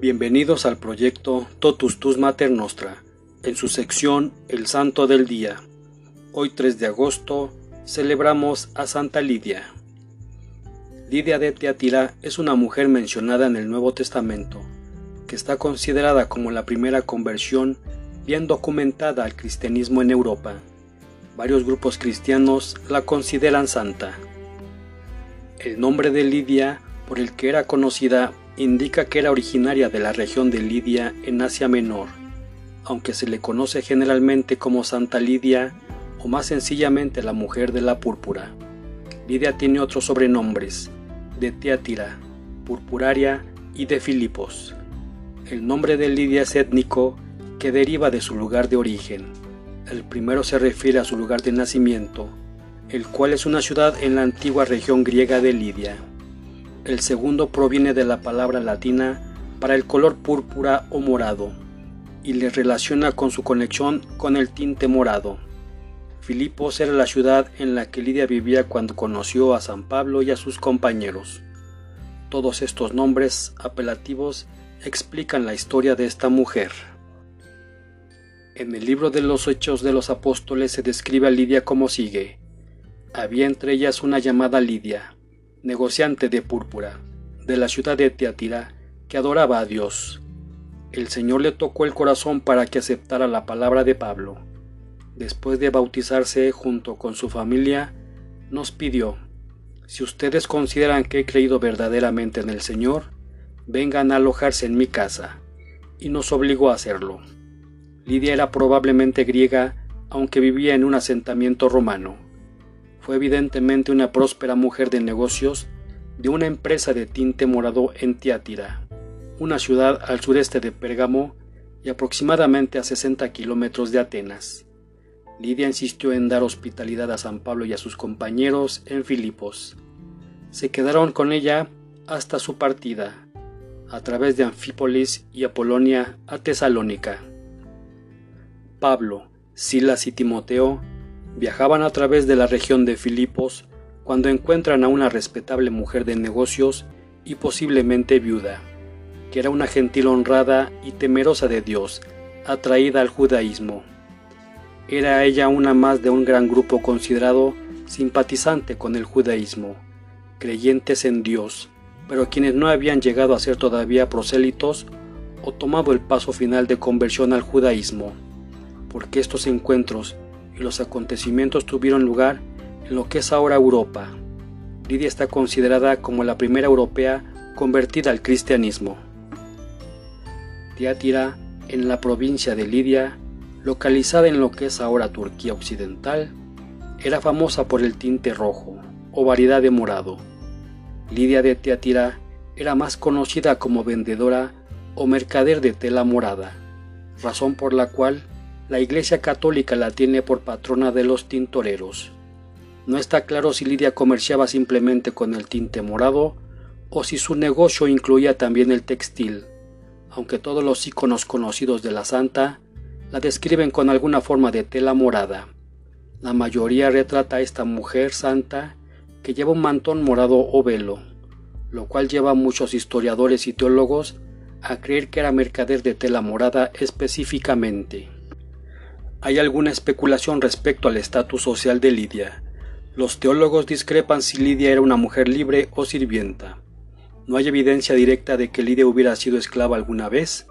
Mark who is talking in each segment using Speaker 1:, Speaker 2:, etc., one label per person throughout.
Speaker 1: Bienvenidos al proyecto Totus Tus Mater Nostra, en su sección El Santo del Día. Hoy 3 de agosto celebramos a Santa Lidia. Lidia de Teatira es una mujer mencionada en el Nuevo Testamento, que está considerada como la primera conversión bien documentada al cristianismo en Europa. Varios grupos cristianos la consideran santa. El nombre de Lidia, por el que era conocida, indica que era originaria de la región de Lidia en Asia Menor, aunque se le conoce generalmente como Santa Lidia o más sencillamente la mujer de la púrpura. Lidia tiene otros sobrenombres, de Teatira, Purpuraria y de Filipos. El nombre de Lidia es étnico que deriva de su lugar de origen. El primero se refiere a su lugar de nacimiento, el cual es una ciudad en la antigua región griega de Lidia. El segundo proviene de la palabra latina para el color púrpura o morado, y le relaciona con su conexión con el tinte morado. Filipos era la ciudad en la que Lidia vivía cuando conoció a San Pablo y a sus compañeros. Todos estos nombres apelativos explican la historia de esta mujer. En el libro de los Hechos de los Apóstoles se describe a Lidia como sigue. Había entre ellas una llamada Lidia, negociante de púrpura, de la ciudad de Teatira, que adoraba a Dios. El Señor le tocó el corazón para que aceptara la palabra de Pablo después de bautizarse junto con su familia, nos pidió, si ustedes consideran que he creído verdaderamente en el Señor, vengan a alojarse en mi casa, y nos obligó a hacerlo. Lidia era probablemente griega, aunque vivía en un asentamiento romano. Fue evidentemente una próspera mujer de negocios de una empresa de tinte morado en Tiátira, una ciudad al sureste de Pérgamo y aproximadamente a 60 kilómetros de Atenas. Lidia insistió en dar hospitalidad a San Pablo y a sus compañeros en Filipos. Se quedaron con ella hasta su partida, a través de Anfípolis y Apolonia a Tesalónica. Pablo, Silas y Timoteo viajaban a través de la región de Filipos cuando encuentran a una respetable mujer de negocios y posiblemente viuda, que era una gentil honrada y temerosa de Dios, atraída al judaísmo. Era ella una más de un gran grupo considerado simpatizante con el judaísmo, creyentes en Dios, pero quienes no habían llegado a ser todavía prosélitos o tomado el paso final de conversión al judaísmo, porque estos encuentros los acontecimientos tuvieron lugar en lo que es ahora Europa. Lidia está considerada como la primera europea convertida al cristianismo. Tiátira, en la provincia de Lidia, localizada en lo que es ahora Turquía Occidental, era famosa por el tinte rojo o variedad de morado. Lidia de Teatira era más conocida como vendedora o mercader de tela morada, razón por la cual la Iglesia Católica la tiene por patrona de los tintoreros. No está claro si Lidia comerciaba simplemente con el tinte morado o si su negocio incluía también el textil, aunque todos los iconos conocidos de la santa la describen con alguna forma de tela morada. La mayoría retrata a esta mujer santa que lleva un mantón morado o velo, lo cual lleva a muchos historiadores y teólogos a creer que era mercader de tela morada específicamente. Hay alguna especulación respecto al estatus social de Lidia. Los teólogos discrepan si Lidia era una mujer libre o sirvienta. No hay evidencia directa de que Lidia hubiera sido esclava alguna vez,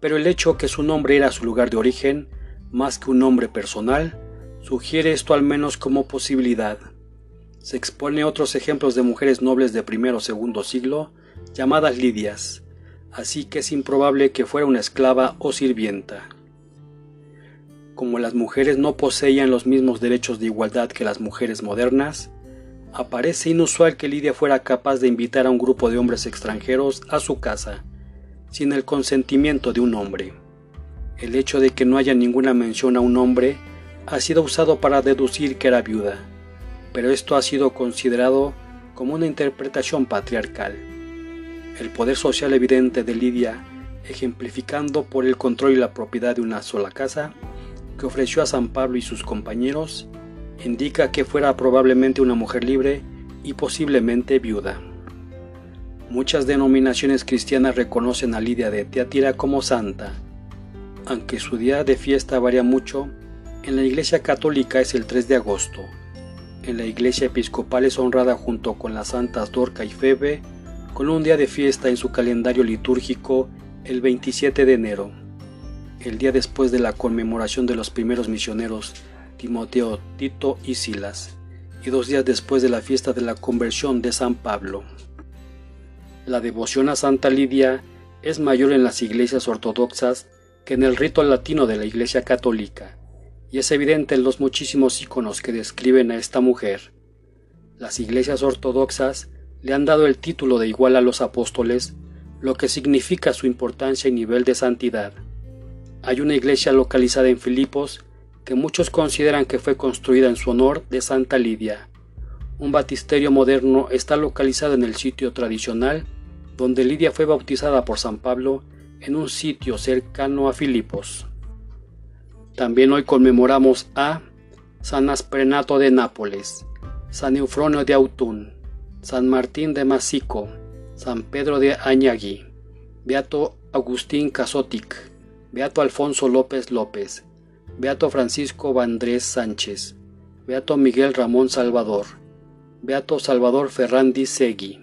Speaker 1: pero el hecho que su nombre era su lugar de origen, más que un nombre personal, sugiere esto al menos como posibilidad. Se expone otros ejemplos de mujeres nobles de primero o segundo siglo, llamadas Lidias, así que es improbable que fuera una esclava o sirvienta. Como las mujeres no poseían los mismos derechos de igualdad que las mujeres modernas, aparece inusual que Lidia fuera capaz de invitar a un grupo de hombres extranjeros a su casa, sin el consentimiento de un hombre. El hecho de que no haya ninguna mención a un hombre ha sido usado para deducir que era viuda, pero esto ha sido considerado como una interpretación patriarcal. El poder social evidente de Lidia, ejemplificando por el control y la propiedad de una sola casa, que ofreció a San Pablo y sus compañeros, indica que fuera probablemente una mujer libre y posiblemente viuda. Muchas denominaciones cristianas reconocen a Lidia de Teatira como santa. Aunque su día de fiesta varía mucho, en la Iglesia Católica es el 3 de agosto. En la Iglesia Episcopal es honrada junto con las santas Dorca y Febe, con un día de fiesta en su calendario litúrgico el 27 de enero, el día después de la conmemoración de los primeros misioneros Timoteo, Tito y Silas, y dos días después de la fiesta de la conversión de San Pablo. La devoción a Santa Lidia es mayor en las iglesias ortodoxas que en el rito latino de la Iglesia Católica, y es evidente en los muchísimos iconos que describen a esta mujer. Las iglesias ortodoxas le han dado el título de igual a los apóstoles, lo que significa su importancia y nivel de santidad. Hay una iglesia localizada en Filipos que muchos consideran que fue construida en su honor de Santa Lidia. Un batisterio moderno está localizado en el sitio tradicional donde Lidia fue bautizada por San Pablo en un sitio cercano a Filipos. También hoy conmemoramos a San Asprenato de Nápoles, San Eufronio de Autún, San Martín de Masico, San Pedro de Añagui, Beato Agustín Casotic, Beato Alfonso López López, Beato Francisco Vandrés Sánchez, Beato Miguel Ramón Salvador, Beato Salvador Ferrandi Segui.